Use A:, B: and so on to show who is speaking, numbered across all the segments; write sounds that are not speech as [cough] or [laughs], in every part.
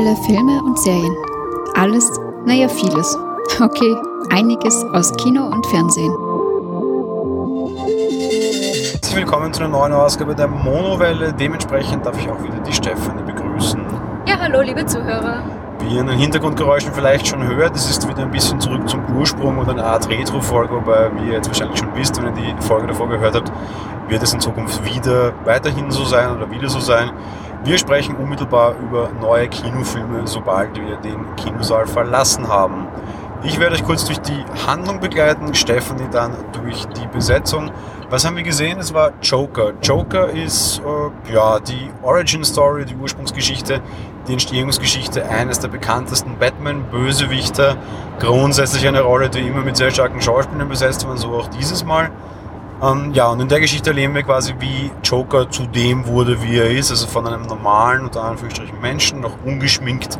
A: Monowelle Filme und Serien. Alles, naja, vieles. Okay, einiges aus Kino und Fernsehen.
B: Herzlich willkommen zu einer neuen Ausgabe der Monowelle. Dementsprechend darf ich auch wieder die Stefanie begrüßen.
C: Ja, hallo, liebe Zuhörer.
B: Wie ihr in den Hintergrundgeräuschen vielleicht schon hört, es ist wieder ein bisschen zurück zum Ursprung oder eine Art Retro-Folge, wobei, wie ihr jetzt wahrscheinlich schon wisst, wenn ihr die Folge davor gehört habt, wird es in Zukunft wieder weiterhin so sein oder wieder so sein. Wir sprechen unmittelbar über neue Kinofilme, sobald wir den Kinosaal verlassen haben. Ich werde euch kurz durch die Handlung begleiten, Stephanie dann durch die Besetzung. Was haben wir gesehen? Es war Joker. Joker ist äh, ja die Origin Story, die Ursprungsgeschichte, die Entstehungsgeschichte eines der bekanntesten Batman-Bösewichter. Grundsätzlich eine Rolle, die immer mit sehr starken Schauspielern besetzt war, so auch dieses Mal. Ähm, ja, und in der Geschichte erleben wir quasi, wie Joker zu dem wurde, wie er ist, also von einem normalen, unter Anführungsstrichen Menschen, noch ungeschminkt,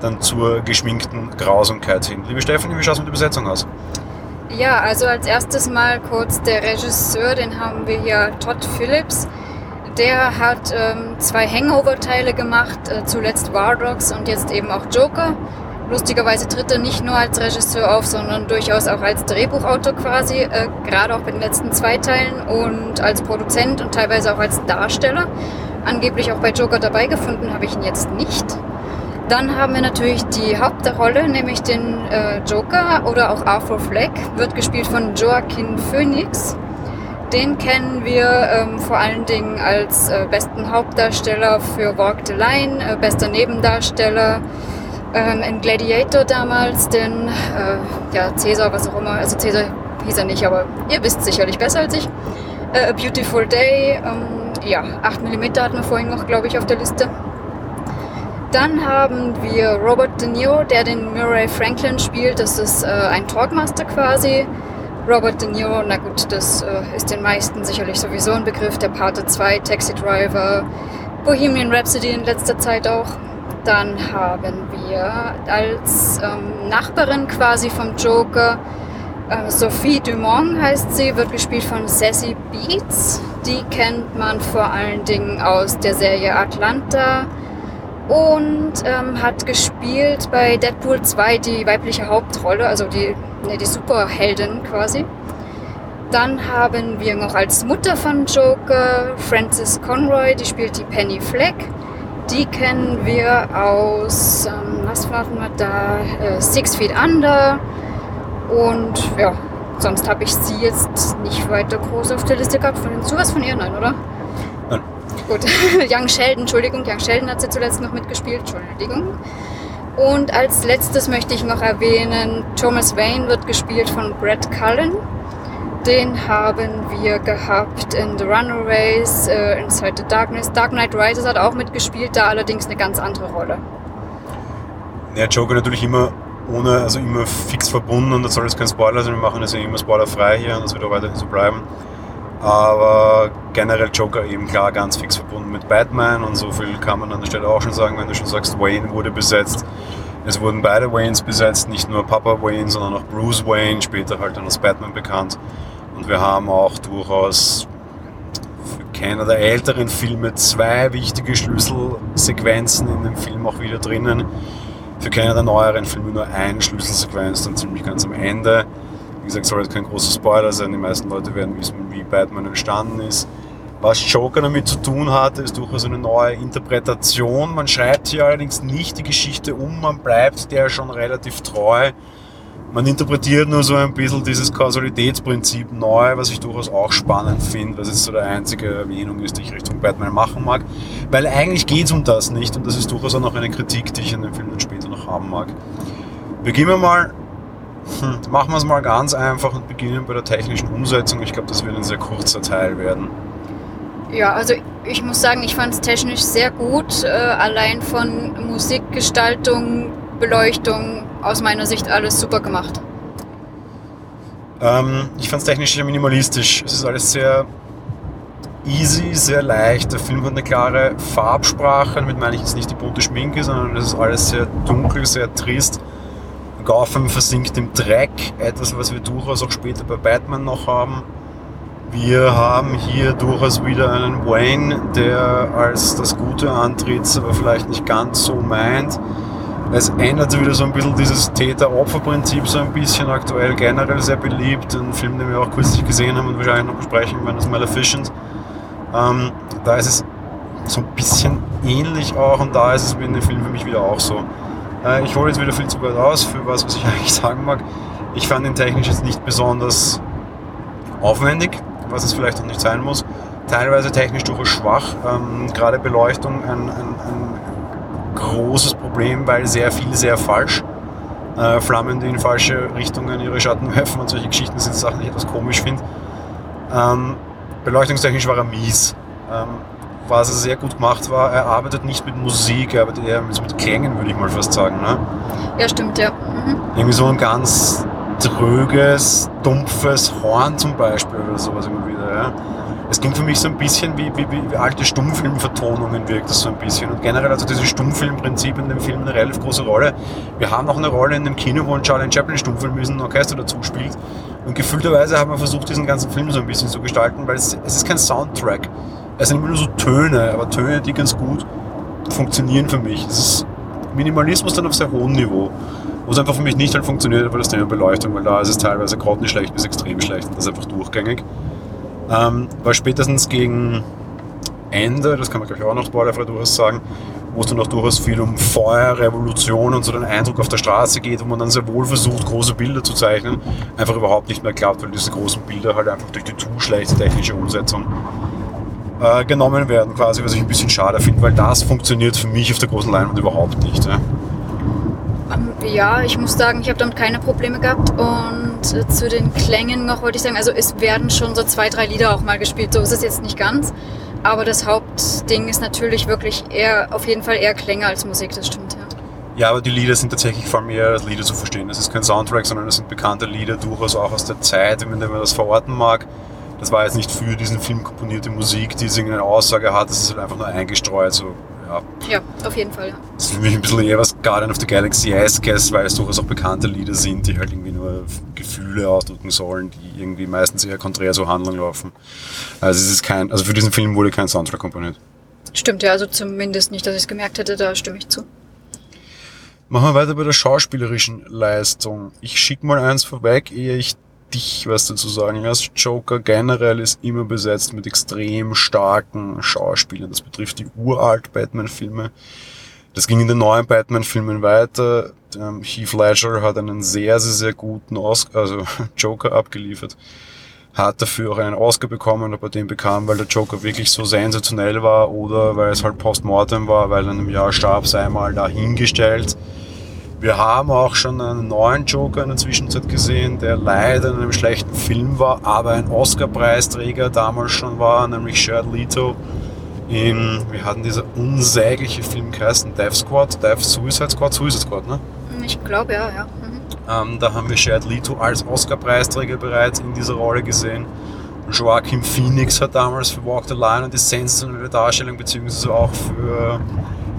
B: dann zur geschminkten Grausamkeit hin. Liebe Stephanie, wie schaut es mit der Besetzung aus?
C: Ja, also als erstes mal kurz der Regisseur, den haben wir hier, Todd Phillips. Der hat ähm, zwei Hangover-Teile gemacht, äh, zuletzt War Dogs und jetzt eben auch Joker. Lustigerweise tritt er nicht nur als Regisseur auf, sondern durchaus auch als Drehbuchautor quasi, äh, gerade auch bei den letzten zwei Teilen und als Produzent und teilweise auch als Darsteller. Angeblich auch bei Joker dabei gefunden habe ich ihn jetzt nicht. Dann haben wir natürlich die Hauptrolle, nämlich den äh, Joker oder auch Arthur Fleck, wird gespielt von Joaquin Phoenix. Den kennen wir ähm, vor allen Dingen als äh, besten Hauptdarsteller für Walk the Line, äh, bester Nebendarsteller ähm, in Gladiator damals, den äh, ja, Cäsar, was auch immer, also Cäsar hieß er nicht, aber ihr wisst sicherlich besser als ich. Äh, A Beautiful Day, ähm, ja, 8 mm hatten wir vorhin noch, glaube ich, auf der Liste. Dann haben wir Robert De Niro, der den Murray Franklin spielt. Das ist äh, ein Talkmaster quasi. Robert De Niro, na gut, das äh, ist den meisten sicherlich sowieso ein Begriff. Der Pate 2, Taxi Driver, Bohemian Rhapsody in letzter Zeit auch. Dann haben wir als ähm, Nachbarin quasi vom Joker äh, Sophie Dumont heißt sie, wird gespielt von Sassy Beats. Die kennt man vor allen Dingen aus der Serie Atlanta und ähm, hat gespielt bei Deadpool 2 die weibliche Hauptrolle, also die, ne, die Superheldin quasi. Dann haben wir noch als Mutter von Joker Frances Conroy, die spielt die Penny Fleck. Die kennen wir aus, ähm, was warten wir da, äh, Six Feet Under. Und ja, sonst habe ich sie jetzt nicht weiter groß auf der Liste gehabt. Von den sowas von ihr, nein, oder?
B: Nein.
C: Gut, [laughs] Young Sheldon, Entschuldigung, Young Sheldon hat sie zuletzt noch mitgespielt, Entschuldigung. Und als letztes möchte ich noch erwähnen, Thomas Wayne wird gespielt von Brett Cullen. Den haben wir gehabt in The Runaways, äh, Inside the Darkness. Dark Knight Rises hat auch mitgespielt, da allerdings eine ganz andere Rolle.
B: Ja, Joker natürlich immer ohne, also immer fix verbunden und das soll jetzt kein Spoiler sein, wir machen das ja immer spoilerfrei hier und das wird auch weiterhin so bleiben. Aber generell Joker eben klar ganz fix verbunden mit Batman und so viel kann man an der Stelle auch schon sagen, wenn du schon sagst, Wayne wurde besetzt. Es wurden beide Waynes besetzt, nicht nur Papa Wayne, sondern auch Bruce Wayne, später halt dann als Batman bekannt. Und wir haben auch durchaus für keiner der älteren Filme zwei wichtige Schlüsselsequenzen in dem Film auch wieder drinnen. Für keiner der neueren Filme nur eine Schlüsselsequenz, dann ziemlich ganz am Ende. Wie gesagt, soll jetzt kein großer Spoiler sein, die meisten Leute werden wissen, wie Batman entstanden ist. Was Joker damit zu tun hatte, ist durchaus eine neue Interpretation. Man schreibt hier allerdings nicht die Geschichte um, man bleibt der schon relativ treu. Man interpretiert nur so ein bisschen dieses Kausalitätsprinzip neu, was ich durchaus auch spannend finde, was jetzt so der einzige Erwähnung ist, die ich Richtung Batman machen mag. Weil eigentlich geht es um das nicht und das ist durchaus auch noch eine Kritik, die ich in dem Film dann später noch haben mag. Beginnen wir mal hm, machen wir es mal ganz einfach und beginnen bei der technischen Umsetzung. Ich glaube, das wird ein sehr kurzer Teil werden.
C: Ja, also ich muss sagen, ich fand es technisch sehr gut. Äh, allein von Musikgestaltung, Beleuchtung, aus meiner Sicht alles super gemacht.
B: Ähm, ich fand es technisch sehr minimalistisch. Es ist alles sehr easy, sehr leicht. Der Film hat eine klare Farbsprache. Damit meine ich jetzt nicht die bunte Schminke, sondern es ist alles sehr dunkel, sehr trist Gotham versinkt im Dreck, etwas, was wir durchaus auch später bei Batman noch haben. Wir haben hier durchaus wieder einen Wayne, der als das Gute antritt, aber vielleicht nicht ganz so meint. Es ändert wieder so ein bisschen dieses Täter-Opfer-Prinzip so ein bisschen aktuell generell sehr beliebt. Ein Film, den wir auch kürzlich gesehen haben und wahrscheinlich noch besprechen werden, ist Maleficent. Ähm, da ist es so ein bisschen ähnlich auch und da ist es in dem Film für mich wieder auch so. Äh, ich hole jetzt wieder viel zu weit aus für was, was ich [laughs] eigentlich sagen mag. Ich fand ihn technisch jetzt nicht besonders aufwendig, was es vielleicht auch nicht sein muss. Teilweise technisch durchaus schwach. Ähm, gerade Beleuchtung ein, ein, ein, großes Problem, weil sehr viel sehr falsch. Äh, Flammen, die in falsche Richtungen ihre Schatten [laughs] werfen und solche Geschichten sind Sachen, die ich etwas komisch finde. Ähm, beleuchtungstechnisch war er mies. Ähm, was er sehr gut gemacht war, er arbeitet nicht mit Musik, er arbeitet eher mit, Klängen, würde ich mal fast sagen. Ne?
C: Ja, stimmt, ja. Mhm.
B: Irgendwie so ein ganz tröges, dumpfes Horn zum Beispiel oder sowas immer wieder. Ja. Es klingt für mich so ein bisschen wie, wie, wie alte Stummfilmvertonungen wirkt das so ein bisschen. Und generell also dieses Stummfilmprinzip in dem Film eine relativ große Rolle. Wir haben auch eine Rolle in dem Kino, wo ein Charlie Chaplin Stummfilm ist ein Orchester dazu spielt. Und gefühlterweise haben wir versucht, diesen ganzen Film so ein bisschen zu gestalten, weil es, es ist kein Soundtrack. Es sind immer nur so Töne, aber Töne, die ganz gut funktionieren für mich. Es ist Minimalismus dann auf sehr hohem Niveau. Wo es einfach für mich nicht halt funktioniert, weil das Thema Beleuchtung, weil da ist es teilweise gerade nicht schlecht bis extrem schlecht und das ist einfach durchgängig. Ähm, weil spätestens gegen Ende, das kann man glaube ich auch noch spoilerfrei durchaus sagen, wo es dann auch durchaus viel um Feuer, Revolution und so den Eindruck auf der Straße geht, wo man dann sehr wohl versucht, große Bilder zu zeichnen, einfach überhaupt nicht mehr klappt, weil diese großen Bilder halt einfach durch die zu schlechte technische Umsetzung äh, genommen werden, quasi, was ich ein bisschen schade finde, weil das funktioniert für mich auf der großen Leinwand überhaupt nicht. Ja,
C: ja ich muss sagen, ich habe damit keine Probleme gehabt und äh, zu den Klängen noch wollte ich sagen, also es werden schon so zwei, drei Lieder auch mal gespielt, so ist es jetzt nicht ganz. Aber das Hauptding ist natürlich wirklich eher, auf jeden Fall eher Klänge als Musik, das stimmt, ja.
B: Ja, aber die Lieder sind tatsächlich vor allem eher als Lieder zu verstehen. Das ist kein Soundtrack, sondern das sind bekannte Lieder, durchaus auch aus der Zeit, wenn man das verorten mag. Das war jetzt nicht für diesen Film komponierte Musik, die irgendeine Aussage hat, das ist halt einfach nur eingestreut. So, ja.
C: ja, auf jeden Fall. Ja.
B: Das ist für mich ein bisschen eher was Guardian of the Galaxy esque weil es durchaus auch bekannte Lieder sind, die halt irgendwie nur Gefühle ausdrücken sollen, die irgendwie meistens eher konträr zur Handlung laufen. Also es ist kein, also für diesen Film wurde kein Soundtrack komponiert.
C: Stimmt ja, also zumindest nicht, dass ich es gemerkt hätte, da stimme ich zu.
B: Machen wir weiter bei der schauspielerischen Leistung. Ich schicke mal eins vorweg, ehe ich dich was dazu sagen hast. Joker generell ist immer besetzt mit extrem starken Schauspielern. Das betrifft die uralt Batman-Filme. Das ging in den neuen Batman-Filmen weiter. Ähm, Heath Ledger hat einen sehr, sehr, sehr guten Oscar, also [laughs] Joker abgeliefert. Hat dafür auch einen Oscar bekommen, ob er den bekam, weil der Joker wirklich so sensationell war oder weil es halt postmortem war, weil er in einem Jahr starb, sei mal dahingestellt. Wir haben auch schon einen neuen Joker in der Zwischenzeit gesehen, der leider in einem schlechten Film war, aber ein Oscar-Preisträger damals schon war, nämlich Jared Leto in, wie hatten dieser unsägliche Film geheißen? Death Squad? Death Suicide Squad? Suicide Squad, ne?
C: Ich glaube, ja, ja. Mhm.
B: Ähm, da haben wir Jared Leto als Oscar-Preisträger bereits in dieser Rolle gesehen. Joaquin Phoenix hat damals für Walk the Line und die sensationelle Darstellung, beziehungsweise auch für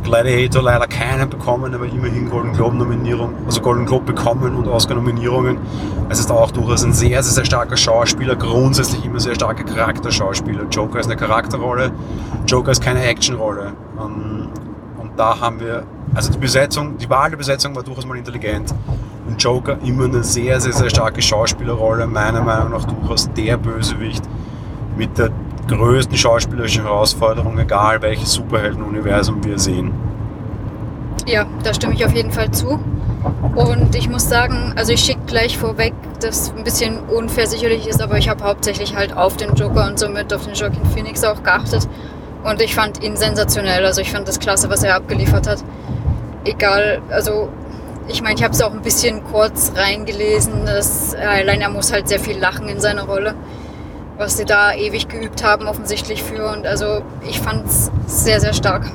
B: Gladiator leider keinen bekommen, aber immerhin Golden Globe Nominierung, also Golden Globe bekommen und Oscar Nominierungen. Es ist auch durchaus ein sehr, sehr, sehr starker Schauspieler, grundsätzlich immer sehr starker Charakterschauspieler. Joker ist eine Charakterrolle, Joker ist keine Actionrolle. Ähm, und da haben wir, also die Besetzung, die Wahl der Besetzung war durchaus mal intelligent. Und Joker immer eine sehr, sehr, sehr starke Schauspielerrolle, meiner Meinung nach durchaus der Bösewicht mit der größten schauspielerischen Herausforderung, egal welches Superheldenuniversum wir sehen.
C: Ja, da stimme ich auf jeden Fall zu. Und ich muss sagen, also ich schicke gleich vorweg, dass ein bisschen unfair sicherlich ist, aber ich habe hauptsächlich halt auf den Joker und somit auf den Joaquin Phoenix auch geachtet. Und ich fand ihn sensationell. Also ich fand das klasse, was er abgeliefert hat. Egal, also ich meine, ich habe es auch ein bisschen kurz reingelesen, dass allein er muss halt sehr viel lachen in seiner Rolle was sie da ewig geübt haben, offensichtlich für. Und also ich fand es sehr, sehr stark.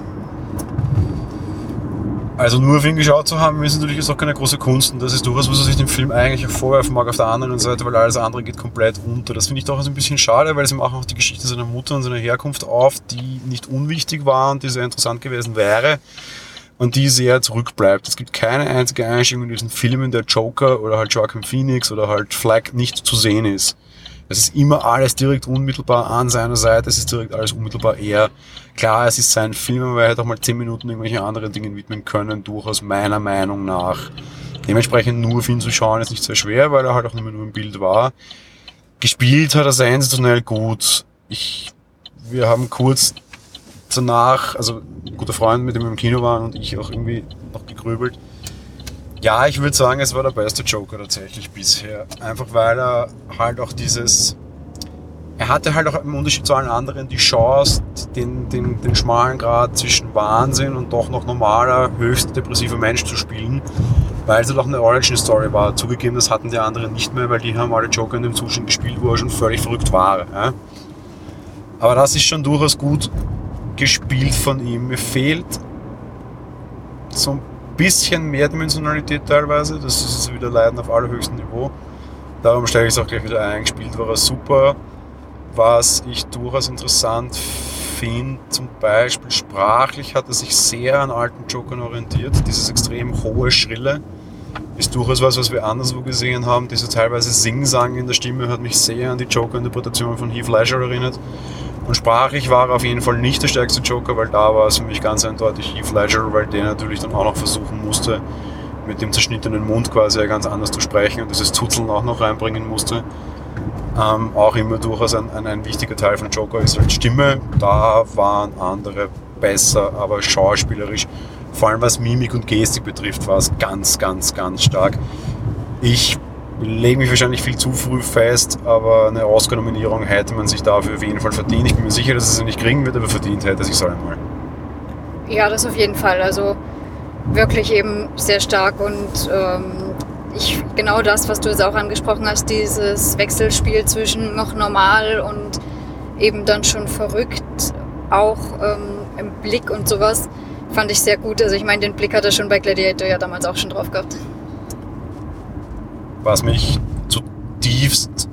B: Also nur auf ihn geschaut zu haben, ist natürlich auch keine große Kunst. Und das ist durchaus, was sich dem Film eigentlich vorwerfen mag auf der anderen Seite, weil alles andere geht komplett unter. Das finde ich doch ein bisschen schade, weil sie machen auch die Geschichte seiner Mutter und seiner Herkunft auf, die nicht unwichtig war und die sehr interessant gewesen wäre und die sehr zurückbleibt. Es gibt keine einzige Einstellung in diesen Filmen, der Joker oder halt Joaquin Phoenix oder halt Flag nicht zu sehen ist Es ist immer alles direkt unmittelbar an seiner Seite, es ist direkt alles unmittelbar er. Klar, es ist sein Film, aber er hätte auch mal zehn Minuten irgendwelche anderen Dingen widmen können, durchaus meiner Meinung nach. Dementsprechend nur für ihn zu schauen ist nicht sehr schwer, weil er halt auch mehr nur im Bild war. Gespielt hat er sensationell gut. Ich, wir haben kurz danach, also ein guter Freund, mit dem wir im Kino waren und ich auch irgendwie noch gegrübelt. Ja, ich würde sagen, es war der beste Joker tatsächlich bisher. Einfach weil er halt auch dieses. Er hatte halt auch im Unterschied zu allen anderen die Chance, den, den, den schmalen Grad zwischen Wahnsinn und doch noch normaler, höchst depressiver Mensch zu spielen, weil es halt auch eine Origin-Story war. Zugegeben, das hatten die anderen nicht mehr, weil die haben alle Joker in dem Zustand gespielt, wo er schon völlig verrückt war. Ja? Aber das ist schon durchaus gut gespielt von ihm. Mir fehlt so ein bisschen Mehrdimensionalität teilweise. Das ist wieder Leiden auf allerhöchstem Niveau. Darum stelle ich es auch gleich wieder ein. Gespielt war er super. Was ich durchaus interessant finde, zum Beispiel sprachlich hat er sich sehr an alten Jokern orientiert. Dieses extrem hohe, schrille ist durchaus was, was wir anderswo gesehen haben. Diese teilweise Sing-Sang in der Stimme hat mich sehr an die Joker-Interpretation von Heath Ledger erinnert. Und sprachlich war er auf jeden Fall nicht der stärkste Joker, weil da war es für mich ganz eindeutig Heath Ledger, weil der natürlich dann auch noch versuchen musste, mit dem zerschnittenen Mund quasi ganz anders zu sprechen und dieses Zuzeln auch noch reinbringen musste. Ähm, auch immer durchaus ein, ein, ein, wichtiger Teil von Joker ist halt Stimme. Da waren andere besser, aber schauspielerisch, vor allem was Mimik und Gestik betrifft, war es ganz, ganz, ganz stark. Ich lege mich wahrscheinlich viel zu früh fest, aber eine Oscar-Nominierung hätte man sich dafür auf jeden Fall verdient. Ich bin mir sicher, dass er sie nicht kriegen wird, aber verdient hätte sich so einmal.
C: Ja, das auf jeden Fall. Also wirklich eben sehr stark und ähm, ich, genau das, was du jetzt auch angesprochen hast, dieses Wechselspiel zwischen noch normal und eben dann schon verrückt, auch ähm, im Blick und sowas, fand ich sehr gut. Also ich meine, den Blick hat er schon bei Gladiator ja damals auch schon drauf gehabt
B: was mich zutiefst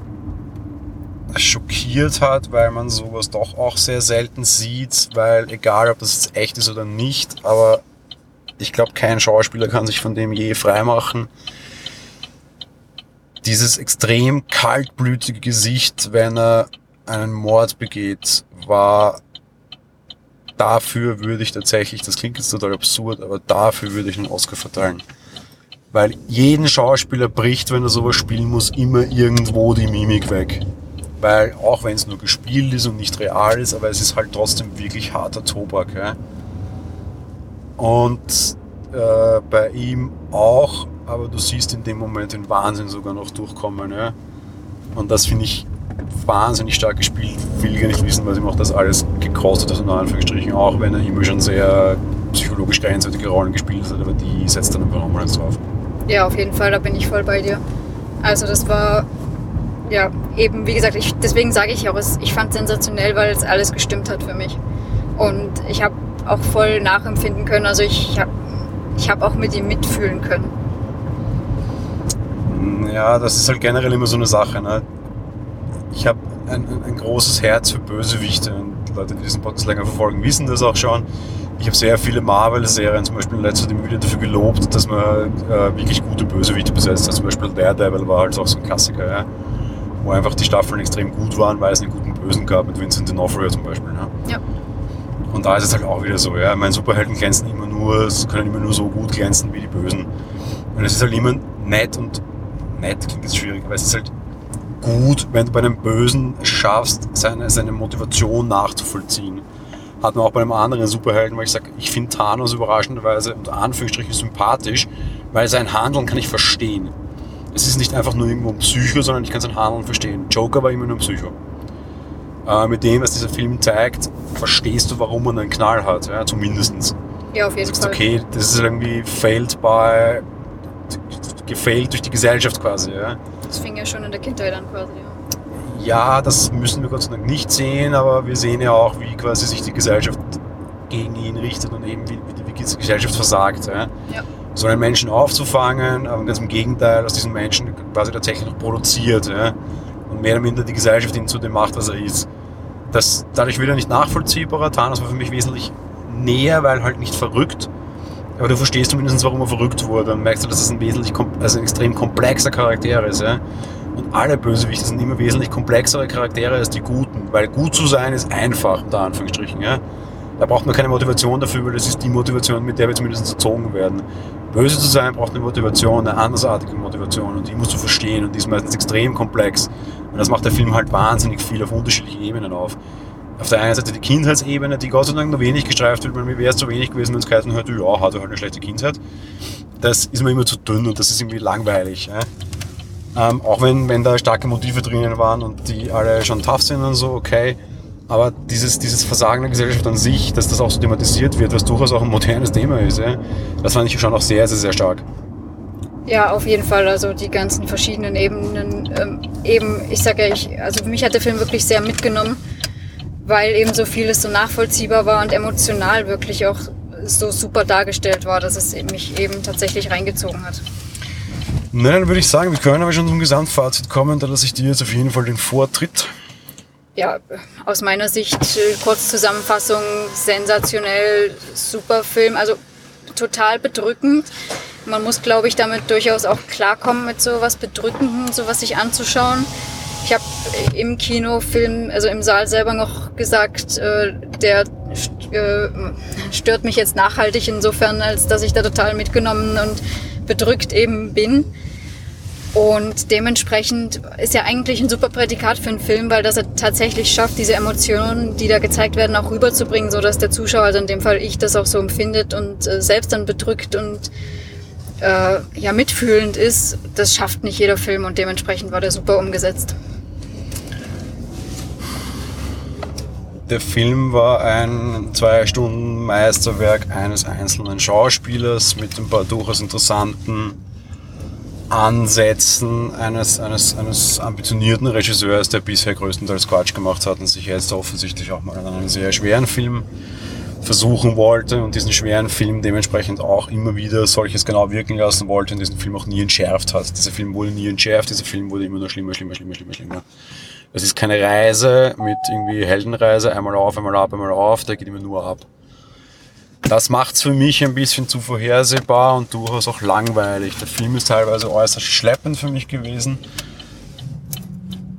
B: schockiert hat, weil man sowas doch auch sehr selten sieht, weil egal ob das jetzt echt ist oder nicht, aber ich glaube, kein Schauspieler kann sich von dem je freimachen. Dieses extrem kaltblütige Gesicht, wenn er einen Mord begeht, war dafür würde ich tatsächlich, das klingt jetzt total absurd, aber dafür würde ich einen Oscar verteilen. Weil jeden Schauspieler bricht, wenn er sowas spielen muss, immer irgendwo die Mimik weg. Weil auch wenn es nur gespielt ist und nicht real ist, aber es ist halt trotzdem wirklich harter Tobak. Ja? Und äh, bei ihm auch, aber du siehst in dem Moment den Wahnsinn sogar noch durchkommen. Ja? Und das finde ich wahnsinnig stark gespielt. Will gar nicht wissen, was ihm auch das alles gekostet hat, in Anführungsstrichen, auch wenn er immer schon sehr psychologisch grenzwertige Rollen gespielt hat, aber die setzt dann einfach nochmal eins drauf.
C: Ja, auf jeden Fall, da bin ich voll bei dir. Also das war, ja, eben, wie gesagt, ich, deswegen sage ich auch, ich fand es sensationell, weil es alles gestimmt hat für mich. Und ich habe auch voll nachempfinden können, also ich habe ich hab auch mit ihm mitfühlen können.
B: Ja, das ist halt generell immer so eine Sache. Ne? Ich habe ein, ein, großes Herz für Bösewichte und Leute, die diesen Podcast länger verfolgen, wissen das auch schon. Ich habe sehr viele Marvel-Serien zum Beispiel letztens wieder dafür gelobt, dass man äh, wirklich gute Bösewichte besetzt. Also zum Beispiel Daredevil war halt auch so ein Klassiker, ja? wo einfach die Staffeln extrem gut waren, weil es einen guten Bösen gab, mit Vincent D'Onofrio zum Beispiel. Ja? ja. Und da ist es halt auch wieder so, ja, meine Superhelden glänzen immer nur, können immer nur so gut glänzen wie die Bösen. Und es ist halt immer nett und nett klingt jetzt schwierig, aber es ist halt gut, wenn du bei einem Bösen schaffst, seine, seine Motivation nachzuvollziehen. Hat man auch bei einem anderen Superhelden, weil ich sage, ich finde Thanos überraschenderweise unter Anführungsstrichen sympathisch, weil sein Handeln kann ich verstehen. Es ist nicht einfach nur irgendwo ein Psycho, sondern ich kann sein Handeln verstehen. Joker war immer nur ein Psycho. Äh, mit dem, was dieser Film zeigt, verstehst du, warum man einen Knall hat, ja, zumindest.
C: Ja, auf jeden
B: Fall. Okay, das ist irgendwie failed by, gefailt durch die Gesellschaft quasi. Ja.
C: Das fing ja schon in der Kindheit an quasi, ja
B: das müssen wir Gott sei Dank nicht sehen, aber wir sehen ja auch, wie quasi sich die Gesellschaft gegen ihn richtet und eben wie, wie die Gesellschaft versagt. Ja? Ja. So einen Menschen aufzufangen, aber ganz im Gegenteil, aus diesen Menschen quasi tatsächlich noch produziert ja? und mehr oder minder die Gesellschaft ihn zu dem macht, was er ist. Das, dadurch wieder nicht nachvollziehbarer. Thanos war für mich wesentlich näher, weil halt nicht verrückt. Aber du verstehst zumindest, warum er verrückt wurde. Dann merkst du, dass es ein wesentlich, also ein extrem komplexer Charakter ist. Ja? Und alle Bösewichte sind immer wesentlich komplexere Charaktere als die Guten, weil gut zu sein ist einfach, unter Anführungsstrichen. Ja? Da braucht man keine Motivation dafür, weil das ist die Motivation, mit der wir zumindest erzogen werden. Böse zu sein braucht eine Motivation, eine andersartige Motivation und die musst du verstehen und die ist meistens extrem komplex. Und das macht der Film halt wahnsinnig viel auf unterschiedlichen Ebenen auf. Auf der einen Seite die Kindheitsebene, die Gott sei Dank nur wenig gestreift wird, weil mir wäre es zu wenig gewesen, wenn es geheißen hätte, ja, hat er halt eine schlechte Kindheit. Das ist mir immer zu dünn und das ist irgendwie langweilig. Ja? Ähm, auch wenn, wenn da starke Motive drinnen waren und die alle schon tough sind und so, okay. Aber dieses, dieses Versagen der Gesellschaft an sich, dass das auch so thematisiert wird, was durchaus auch ein modernes Thema ist, ja, das fand ich schon auch sehr, sehr, sehr stark.
C: Ja, auf jeden Fall. Also die ganzen verschiedenen Ebenen. Ähm, eben, ich sage ja, ich, also mich hat der Film wirklich sehr mitgenommen, weil eben so vieles so nachvollziehbar war und emotional wirklich auch so super dargestellt war, dass es mich eben tatsächlich reingezogen hat.
B: Na, dann würde ich sagen, wir können aber schon zum Gesamtfazit kommen, da lasse ich dir jetzt auf jeden Fall den Vortritt
C: ja, aus meiner Sicht, äh, Kurzzusammenfassung, sensationell, super Film, also total bedrückend. Man muss, glaube ich, damit durchaus auch klarkommen, mit so was Bedrückendem, sowas sich anzuschauen. Ich habe im Kinofilm, also im Saal selber noch gesagt, äh, der äh, stört mich jetzt nachhaltig insofern, als dass ich da total mitgenommen und bedrückt eben bin. Und dementsprechend ist ja eigentlich ein super Prädikat für einen Film, weil das er tatsächlich schafft, diese Emotionen, die da gezeigt werden, auch rüberzubringen, so dass der Zuschauer, also in dem Fall ich, das auch so empfindet und äh, selbst dann bedrückt und äh, ja mitfühlend ist. Das schafft nicht jeder Film und dementsprechend war der super umgesetzt.
B: Der Film war ein zwei Stunden Meisterwerk eines einzelnen Schauspielers mit ein paar durchaus interessanten Ansätzen eines, eines, eines ambitionierten Regisseurs, der bisher größtenteils Quatsch gemacht hat und sich jetzt offensichtlich auch mal an einen sehr schweren Film versuchen wollte und diesen schweren Film dementsprechend auch immer wieder solches genau wirken lassen wollte und diesen Film auch nie entschärft hat. Dieser Film wurde nie entschärft, dieser Film wurde immer nur schlimmer, schlimmer, schlimmer, schlimmer, schlimmer. Es ist keine Reise mit irgendwie Heldenreise, einmal auf, einmal ab, einmal auf, der geht immer nur ab. Das macht es für mich ein bisschen zu vorhersehbar und durchaus auch langweilig. Der Film ist teilweise äußerst schleppend für mich gewesen.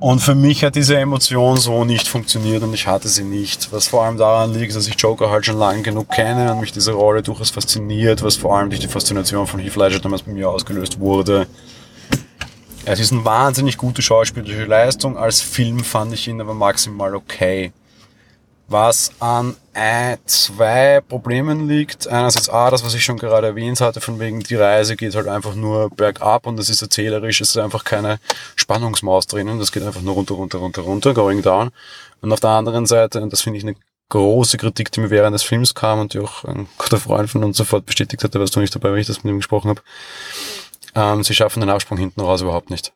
B: Und für mich hat diese Emotion so nicht funktioniert und ich hatte sie nicht. Was vor allem daran liegt, dass ich Joker halt schon lange genug kenne und mich diese Rolle durchaus fasziniert, was vor allem durch die Faszination von Heath Ledger damals bei mir ausgelöst wurde. Es ist eine wahnsinnig gute schauspielerische Leistung. Als Film fand ich ihn aber maximal okay was an ein, zwei Problemen liegt. Einerseits A, das, was ich schon gerade erwähnt hatte, von wegen die Reise geht halt einfach nur bergab und das ist erzählerisch, es ist einfach keine Spannungsmaus drinnen, das geht einfach nur runter, runter, runter, runter, going down. Und auf der anderen Seite, und das finde ich eine große Kritik, die mir während des Films kam und die auch ein guter Freund von uns sofort bestätigt hatte, warst du nicht dabei, wenn ich das mit ihm gesprochen habe, ähm, sie schaffen den Absprung hinten raus überhaupt nicht.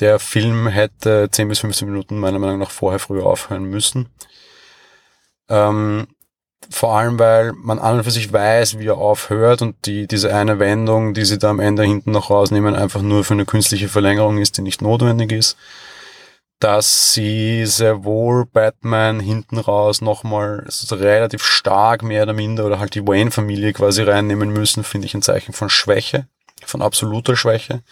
B: Der Film hätte 10 bis 15 Minuten meiner Meinung nach vorher früher aufhören müssen. Ähm, vor allem, weil man an und für sich weiß, wie er aufhört und die, diese eine Wendung, die sie da am Ende hinten noch rausnehmen, einfach nur für eine künstliche Verlängerung ist, die nicht notwendig ist. Dass sie sehr wohl Batman hinten raus nochmal relativ stark mehr oder minder oder halt die Wayne-Familie quasi reinnehmen müssen, finde ich ein Zeichen von Schwäche, von absoluter Schwäche.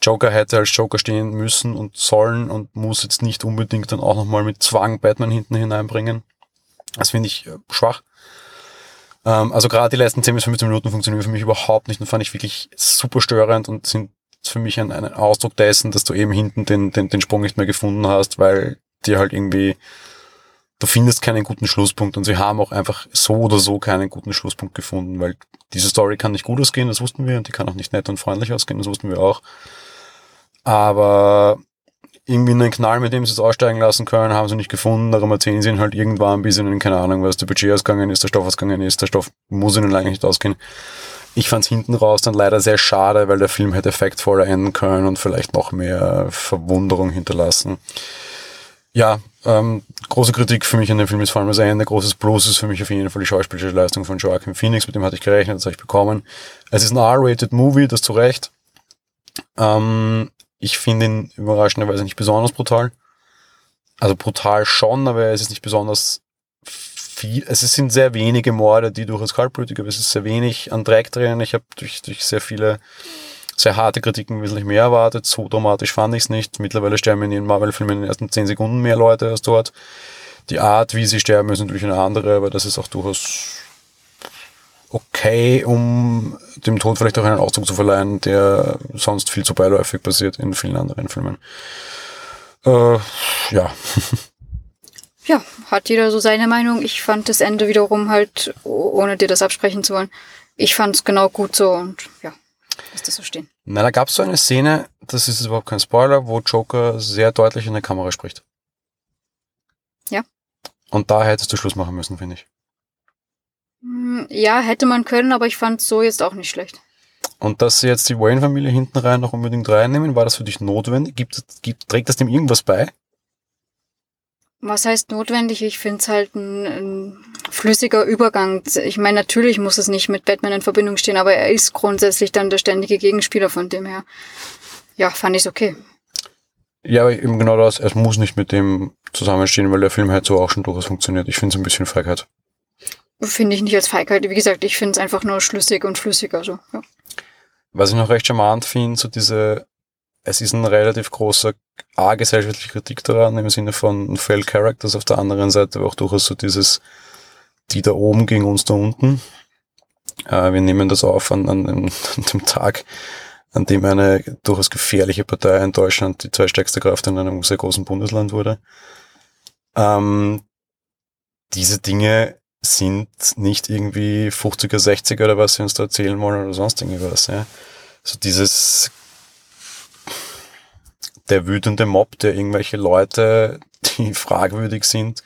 B: Joker hätte als Joker stehen müssen und sollen und muss jetzt nicht unbedingt dann auch nochmal mit Zwang Batman hinten hineinbringen. Das finde ich äh, schwach. Ähm, also gerade die letzten 10 bis 15 Minuten funktionieren für mich überhaupt nicht und fand ich wirklich super störend und sind für mich ein, ein Ausdruck dessen, dass du eben hinten den, den, den Sprung nicht mehr gefunden hast, weil dir halt irgendwie, du findest keinen guten Schlusspunkt und sie haben auch einfach so oder so keinen guten Schlusspunkt gefunden, weil diese Story kann nicht gut ausgehen, das wussten wir, und die kann auch nicht nett und freundlich ausgehen, das wussten wir auch. Aber irgendwie einen Knall, mit dem sie es aussteigen lassen können, haben sie nicht gefunden. Darum erzählen sie ihnen halt irgendwann, bis ihnen, keine Ahnung, was der Budget ausgegangen ist, der Stoff ausgegangen ist, der Stoff muss ihnen eigentlich nicht ausgehen. Ich fand es hinten raus dann leider sehr schade, weil der Film hätte effektvoller enden können und vielleicht noch mehr Verwunderung hinterlassen. Ja, ähm, große Kritik für mich an dem Film ist vor allem das Ende. Großes Plus ist für mich auf jeden Fall die schauspielerische Leistung von Joaquin Phoenix, mit dem hatte ich gerechnet, das habe ich bekommen. Es ist ein R-rated Movie, das zu Recht. Ähm, ich finde ihn überraschenderweise nicht besonders brutal. Also brutal schon, aber es ist nicht besonders viel. Es sind sehr wenige Morde, die durchaus kaltblütig, aber es ist sehr wenig an Dreck drin. Ich habe durch, durch sehr viele sehr harte Kritiken wesentlich mehr erwartet. So dramatisch fand ich es nicht. Mittlerweile sterben in den Marvel-Filmen in den ersten zehn Sekunden mehr Leute als dort. Die Art, wie sie sterben, ist natürlich eine andere, aber das ist auch durchaus okay, um dem Tod vielleicht auch einen Ausdruck zu verleihen, der sonst viel zu beiläufig passiert in vielen anderen Filmen. Äh, ja. [laughs]
C: Ja, hat jeder so seine Meinung. Ich fand das Ende wiederum halt, ohne dir das absprechen zu wollen, ich fand es genau gut so und ja, lass das so stehen.
B: Na, da gab es so eine Szene, das ist überhaupt kein Spoiler, wo Joker sehr deutlich in der Kamera spricht.
C: Ja.
B: Und da hättest du Schluss machen müssen, finde ich.
C: Hm, Ja, hätte man können, aber ich fand so jetzt auch nicht schlecht.
B: Und dass sie jetzt die Wayne-Familie hinten rein noch unbedingt reinnehmen, war das für dich notwendig? Gibt, gibt, trägt das dem irgendwas bei?
C: Was heißt notwendig? Ich finde es halt ein, ein flüssiger Übergang. Ich meine, natürlich muss es nicht mit Batman in Verbindung stehen, aber er ist grundsätzlich dann der ständige Gegenspieler von dem her. Ja, fand ich okay.
B: Ja, aber eben genau das. Es muss nicht mit dem zusammenstehen, weil der Film halt so auch schon durchaus funktioniert. Ich finde es ein bisschen Feigheit.
C: Finde ich nicht als Feigheit. Wie gesagt, ich finde es einfach nur schlüssig und flüssiger so. Ja.
B: Was ich noch recht charmant finde, so diese, es ist ein relativ großer A-gesellschaftlicher Kritik daran, im Sinne von Fail Characters, auf der anderen Seite aber auch durchaus so dieses, die da oben gegen uns da unten. Äh, wir nehmen das auf an, an, dem, an dem Tag, an dem eine durchaus gefährliche Partei in Deutschland die zweitstärkste Kraft in einem sehr großen Bundesland wurde. Ähm, diese Dinge sind nicht irgendwie 50er, 60er oder was sie uns da erzählen wollen oder sonst irgendwas. Ja. So dieses der wütende Mob, der irgendwelche Leute, die [laughs] fragwürdig sind,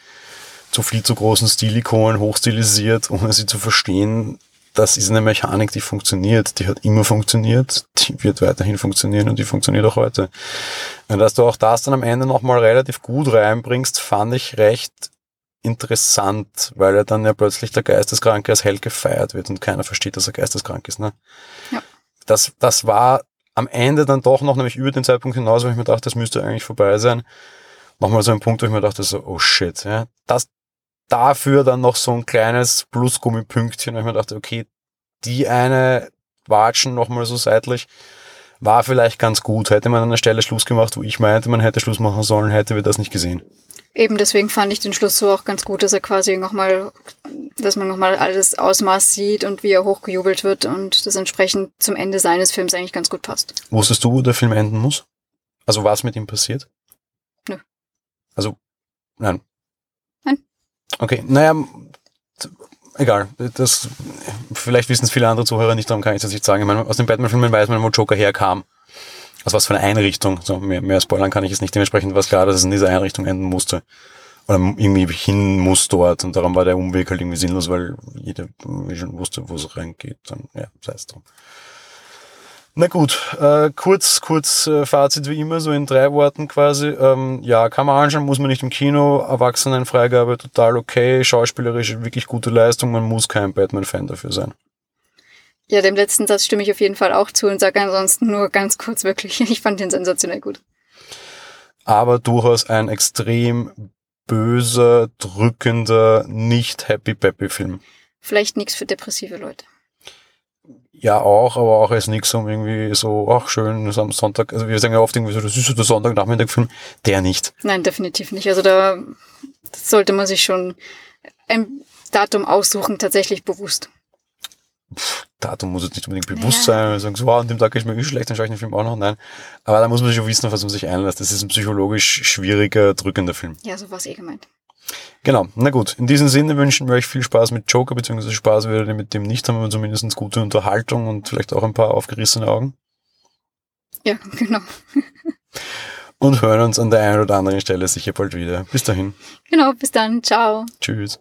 B: zu viel zu großen Stilikonen hochstilisiert, ohne sie zu verstehen. Das ist eine Mechanik, die funktioniert. Die hat immer funktioniert, die wird weiterhin funktionieren und die funktioniert auch heute. Und dass du auch das dann am Ende nochmal relativ gut reinbringst, fand ich recht interessant, weil er dann ja plötzlich der Geisteskranke als Held gefeiert wird und keiner versteht, dass er geisteskrank ist. Ne?
C: Ja.
B: Das, das war am Ende dann doch noch, nämlich über den Zeitpunkt hinaus, wo ich mir dachte, das müsste eigentlich vorbei sein, nochmal so ein Punkt, wo ich mir dachte, so, oh shit, ja, das, dafür dann noch so ein kleines Plusgummipünktchen, wo ich mir dachte, okay, die eine Watschen nochmal so seitlich, war vielleicht ganz gut. Hätte man an der Stelle Schluss gemacht, wo ich meinte, man hätte Schluss machen sollen, hätte wir das nicht gesehen.
C: Eben deswegen fand ich den Schluss so auch ganz gut, dass er quasi nochmal, dass man nochmal alles Ausmaß sieht und wie er hochgejubelt wird und das entsprechend zum Ende seines Films eigentlich ganz gut passt.
B: Wusstest du, wo der Film enden muss? Also was mit ihm passiert?
C: Nö.
B: Also, nein.
C: Nein.
B: Okay, naja, egal. Das, vielleicht wissen es viele andere Zuhörer nicht, darum kann ich das nicht sagen. Ich meine, aus den Batman-Filmen weiß man, wo Joker herkam. Aus was für eine Einrichtung. So, mehr, mehr spoilern kann ich jetzt nicht. Dementsprechend war es klar, dass es in dieser Einrichtung enden musste. Oder irgendwie hin muss dort. Und darum war der Umweg halt irgendwie sinnlos, weil jeder schon wusste, wo es reingeht. Dann, ja, sei es drum. Na gut, äh, kurz, kurz äh, Fazit wie immer, so in drei Worten quasi. Ähm, ja, kann man anschauen, muss man nicht im Kino. Erwachsenenfreigabe total okay. Schauspielerisch wirklich gute Leistung. Man muss kein Batman-Fan dafür sein.
C: Ja, dem letzten Satz stimme ich auf jeden Fall auch zu und sage ansonsten nur ganz kurz wirklich, [laughs] ich fand den sensationell gut.
B: Aber durchaus ein extrem böser, drückender, nicht happy-peppy-Film.
C: Vielleicht nichts für depressive Leute.
B: Ja, auch, aber auch als nichts um irgendwie so, ach schön, ist am Sonntag, also wir sagen ja oft irgendwie so, das ist so der Sonntagnachmittag-Film, der nicht.
C: Nein, definitiv nicht. Also da sollte man sich schon ein Datum aussuchen, tatsächlich bewusst.
B: Datum muss jetzt nicht unbedingt bewusst sein, wenn wir sagen, so, wow, an dem Tag ist mir eh schlecht, dann schaue ich den Film auch noch, nein. Aber da muss man sich schon wissen, auf was man sich einlässt. Das ist ein psychologisch schwieriger, drückender Film.
C: Ja, so war es eh gemeint.
B: Genau, na gut. In diesem Sinne wünschen wir euch viel Spaß mit Joker, beziehungsweise Spaß werdet ihr mit dem nicht, haben wir zumindest gute Unterhaltung und vielleicht auch ein paar aufgerissene Augen.
C: Ja, [laughs] genau.
B: Und hören uns an der einen oder anderen Stelle sicher bald wieder. Bis dahin.
C: Genau, bis dann. Ciao.
B: Tschüss.